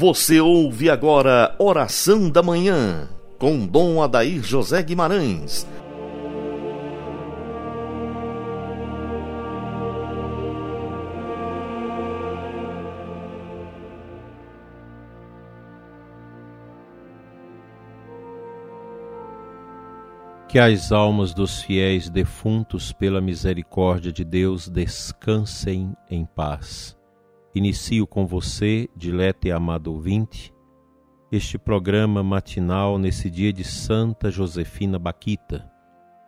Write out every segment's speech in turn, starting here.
Você ouve agora Oração da Manhã, com Dom Adair José Guimarães. Que as almas dos fiéis defuntos, pela misericórdia de Deus, descansem em paz Inicio com você, dileto e amado ouvinte, este programa matinal nesse dia de Santa Josefina Baquita.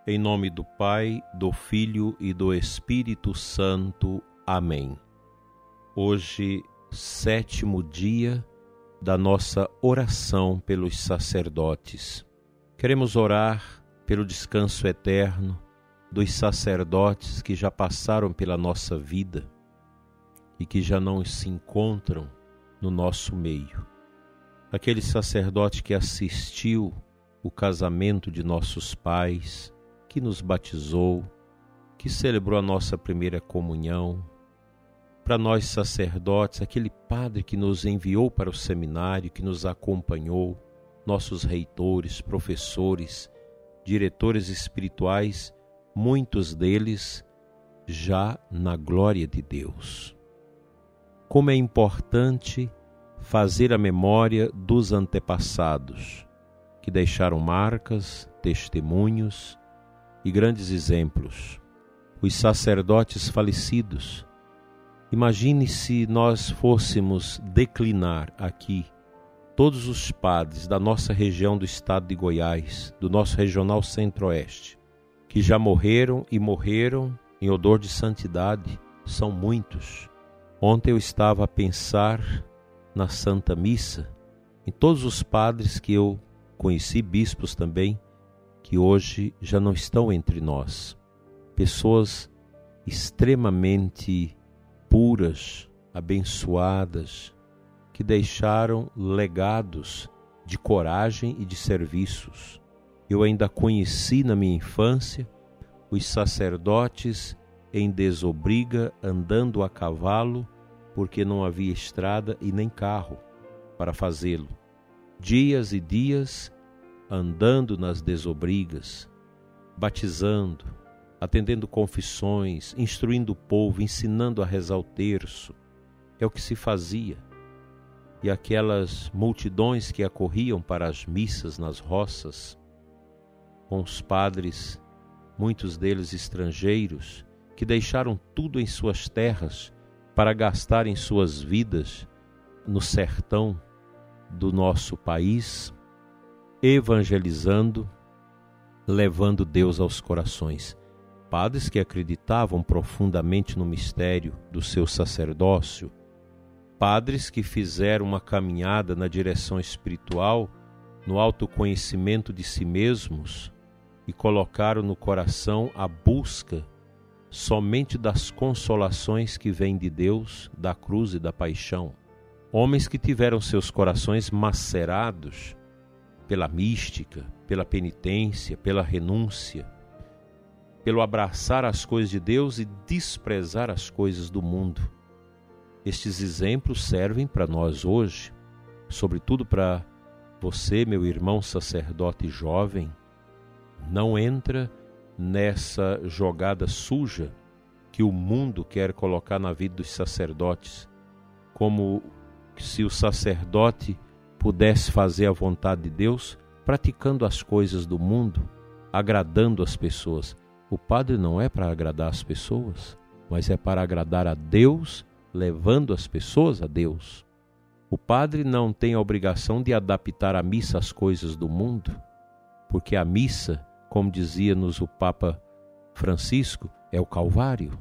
Em nome do Pai, do Filho e do Espírito Santo. Amém. Hoje, sétimo dia da nossa oração pelos sacerdotes. Queremos orar pelo descanso eterno dos sacerdotes que já passaram pela nossa vida e que já não se encontram no nosso meio. Aquele sacerdote que assistiu o casamento de nossos pais, que nos batizou, que celebrou a nossa primeira comunhão. Para nós sacerdotes, aquele padre que nos enviou para o seminário, que nos acompanhou, nossos reitores, professores, diretores espirituais, muitos deles já na glória de Deus como é importante fazer a memória dos antepassados, que deixaram marcas, testemunhos e grandes exemplos. Os sacerdotes falecidos. Imagine se nós fôssemos declinar aqui todos os padres da nossa região do estado de Goiás, do nosso regional centro-oeste, que já morreram e morreram em odor de santidade, são muitos Ontem eu estava a pensar na Santa Missa, em todos os padres que eu conheci, bispos também, que hoje já não estão entre nós. Pessoas extremamente puras, abençoadas, que deixaram legados de coragem e de serviços. Eu ainda conheci na minha infância os sacerdotes em desobriga andando a cavalo porque não havia estrada e nem carro para fazê-lo. Dias e dias andando nas desobrigas, batizando, atendendo confissões, instruindo o povo, ensinando a rezar o terço. É o que se fazia. E aquelas multidões que acorriam para as missas nas roças, com os padres, muitos deles estrangeiros, que deixaram tudo em suas terras para gastar em suas vidas no sertão do nosso país, evangelizando, levando Deus aos corações. Padres que acreditavam profundamente no mistério do seu sacerdócio, padres que fizeram uma caminhada na direção espiritual, no autoconhecimento de si mesmos e colocaram no coração a busca somente das consolações que vêm de Deus, da cruz e da paixão. Homens que tiveram seus corações macerados pela mística, pela penitência, pela renúncia, pelo abraçar as coisas de Deus e desprezar as coisas do mundo. Estes exemplos servem para nós hoje, sobretudo para você, meu irmão sacerdote jovem. Não entra nessa jogada suja que o mundo quer colocar na vida dos sacerdotes, como se o sacerdote pudesse fazer a vontade de Deus praticando as coisas do mundo, agradando as pessoas. O padre não é para agradar as pessoas, mas é para agradar a Deus, levando as pessoas a Deus. O padre não tem a obrigação de adaptar a missa às coisas do mundo, porque a missa como dizia-nos o Papa Francisco, é o Calvário,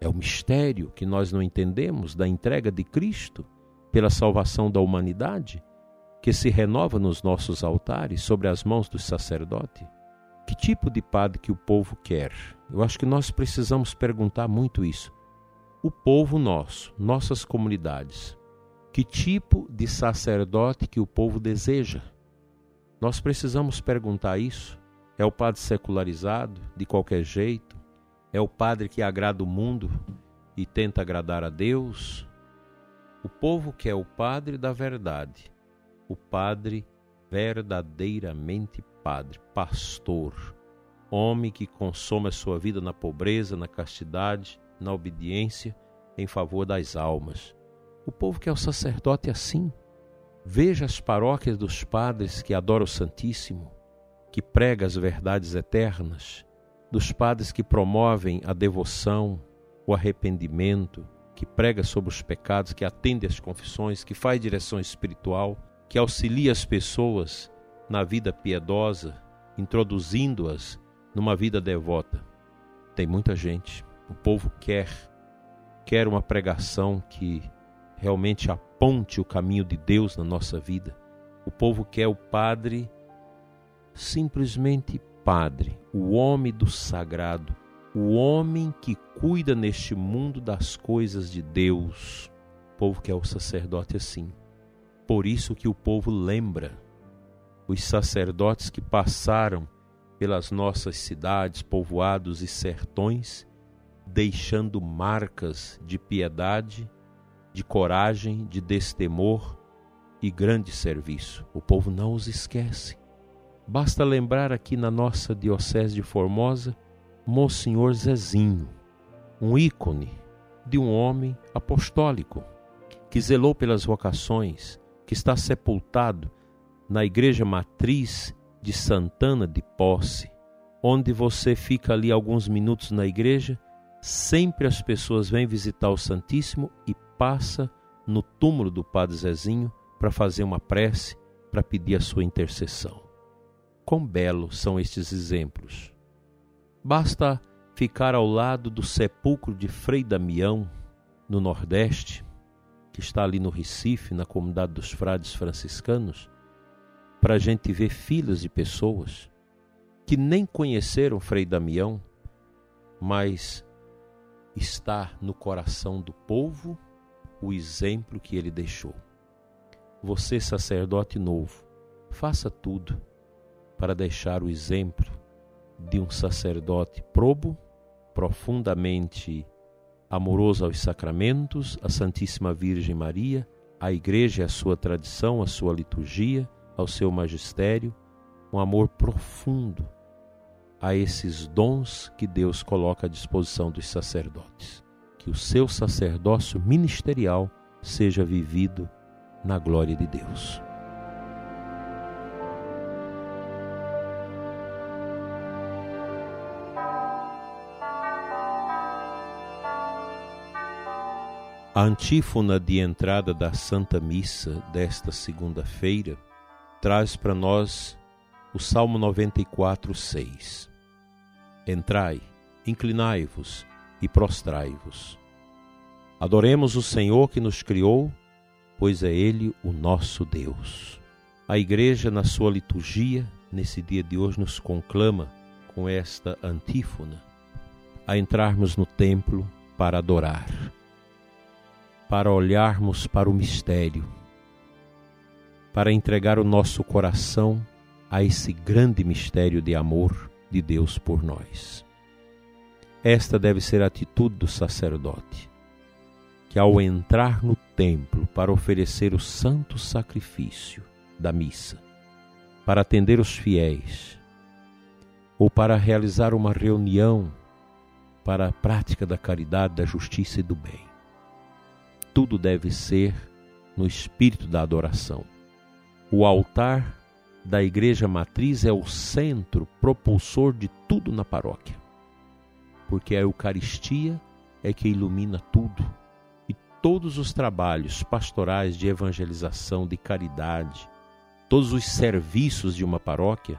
é o mistério que nós não entendemos da entrega de Cristo pela salvação da humanidade, que se renova nos nossos altares sobre as mãos do sacerdote. Que tipo de padre que o povo quer? Eu acho que nós precisamos perguntar muito isso. O povo nosso, nossas comunidades, que tipo de sacerdote que o povo deseja? Nós precisamos perguntar isso é o padre secularizado, de qualquer jeito? É o padre que agrada o mundo e tenta agradar a Deus? O povo quer o padre da verdade, o padre verdadeiramente padre, pastor, homem que consome a sua vida na pobreza, na castidade, na obediência em favor das almas. O povo quer o sacerdote assim. Veja as paróquias dos padres que adoram o Santíssimo, que prega as verdades eternas, dos padres que promovem a devoção, o arrependimento, que prega sobre os pecados, que atende às confissões, que faz direção espiritual, que auxilia as pessoas na vida piedosa, introduzindo-as numa vida devota. Tem muita gente, o povo quer, quer uma pregação que realmente aponte o caminho de Deus na nossa vida. O povo quer o padre, simplesmente padre, o homem do sagrado, o homem que cuida neste mundo das coisas de Deus. O povo quer o sacerdote assim. Por isso que o povo lembra os sacerdotes que passaram pelas nossas cidades, povoados e sertões, deixando marcas de piedade de coragem, de destemor e grande serviço. O povo não os esquece. Basta lembrar aqui na nossa Diocese de Formosa, Monsenhor Zezinho, um ícone de um homem apostólico que zelou pelas vocações, que está sepultado na igreja matriz de Santana de Posse, onde você fica ali alguns minutos na igreja, sempre as pessoas vêm visitar o Santíssimo e passa no túmulo do Padre Zezinho para fazer uma prece, para pedir a sua intercessão. Quão belos são estes exemplos! Basta ficar ao lado do sepulcro de Frei Damião, no Nordeste, que está ali no Recife, na comunidade dos frades franciscanos, para a gente ver filas de pessoas que nem conheceram Frei Damião, mas está no coração do povo o exemplo que ele deixou. Você, sacerdote novo, faça tudo para deixar o exemplo de um sacerdote probo, profundamente amoroso aos sacramentos, a Santíssima Virgem Maria, à Igreja, à sua tradição, à sua liturgia, ao seu magistério, um amor profundo a esses dons que Deus coloca à disposição dos sacerdotes que o seu sacerdócio ministerial seja vivido na glória de Deus. A antífona de entrada da Santa Missa desta segunda-feira traz para nós o Salmo 94, 6. Entrai, inclinai-vos e prostrai-vos. Adoremos o Senhor que nos criou, pois é Ele o nosso Deus. A Igreja, na sua liturgia, nesse dia de hoje, nos conclama com esta antífona a entrarmos no templo para adorar, para olharmos para o mistério, para entregar o nosso coração a esse grande mistério de amor de Deus por nós. Esta deve ser a atitude do sacerdote, que ao entrar no templo para oferecer o santo sacrifício da missa, para atender os fiéis, ou para realizar uma reunião para a prática da caridade, da justiça e do bem. Tudo deve ser no espírito da adoração. O altar da igreja matriz é o centro propulsor de tudo na paróquia porque a Eucaristia é que ilumina tudo e todos os trabalhos pastorais de evangelização, de caridade, todos os serviços de uma paróquia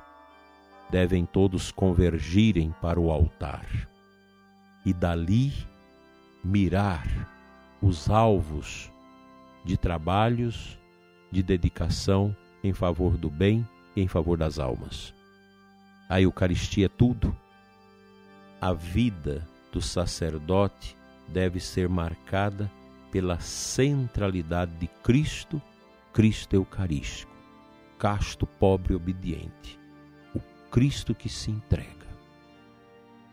devem todos convergirem para o altar e dali mirar os alvos de trabalhos, de dedicação em favor do bem e em favor das almas. A Eucaristia é tudo a vida do sacerdote deve ser marcada pela centralidade de Cristo, Cristo Eucarístico, casto, pobre e obediente, o Cristo que se entrega.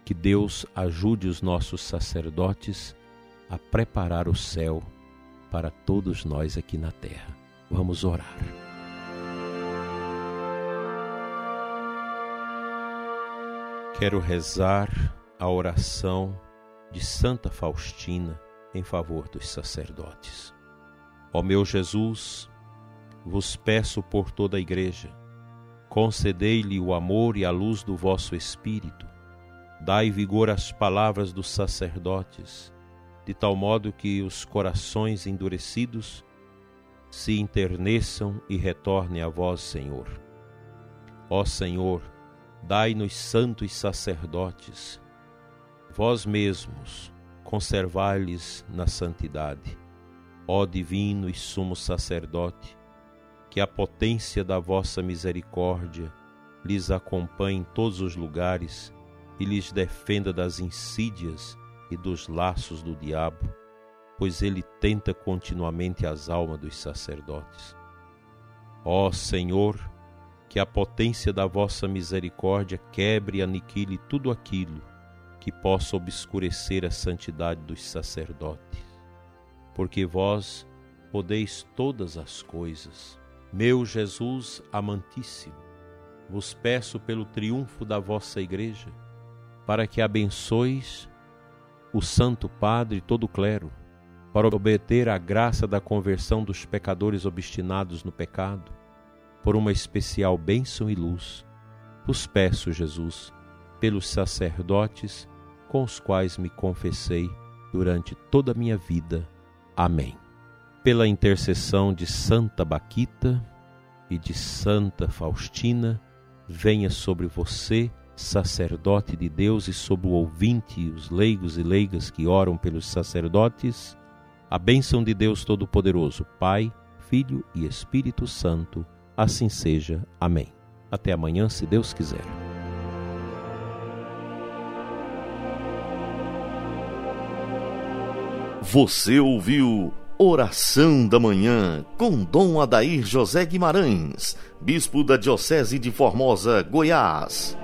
Que Deus ajude os nossos sacerdotes a preparar o céu para todos nós aqui na terra. Vamos orar. Quero rezar a oração de Santa Faustina em favor dos sacerdotes. Ó meu Jesus, vos peço por toda a Igreja, concedei-lhe o amor e a luz do vosso Espírito, dai vigor às palavras dos sacerdotes, de tal modo que os corações endurecidos se interneçam e retornem a vós, Senhor. Ó Senhor, dai-nos santos sacerdotes, vós mesmos conservai-lhes na santidade. Ó divino e sumo sacerdote, que a potência da vossa misericórdia lhes acompanhe em todos os lugares e lhes defenda das insídias e dos laços do diabo, pois ele tenta continuamente as almas dos sacerdotes. Ó Senhor, que a potência da vossa misericórdia quebre e aniquile tudo aquilo que possa obscurecer a santidade dos sacerdotes. Porque vós podeis todas as coisas. Meu Jesus amantíssimo, vos peço pelo triunfo da vossa Igreja, para que abençoes o Santo Padre e todo o clero, para obter a graça da conversão dos pecadores obstinados no pecado, por uma especial bênção e luz, vos peço, Jesus, pelos sacerdotes com os quais me confessei durante toda a minha vida. Amém. Pela intercessão de Santa Baquita e de Santa Faustina, venha sobre você, sacerdote de Deus, e sobre o ouvinte, os leigos e leigas que oram pelos sacerdotes, a bênção de Deus Todo-Poderoso, Pai, Filho e Espírito Santo Assim seja. Amém. Até amanhã, se Deus quiser. Você ouviu Oração da Manhã com Dom Adair José Guimarães, Bispo da Diocese de Formosa, Goiás.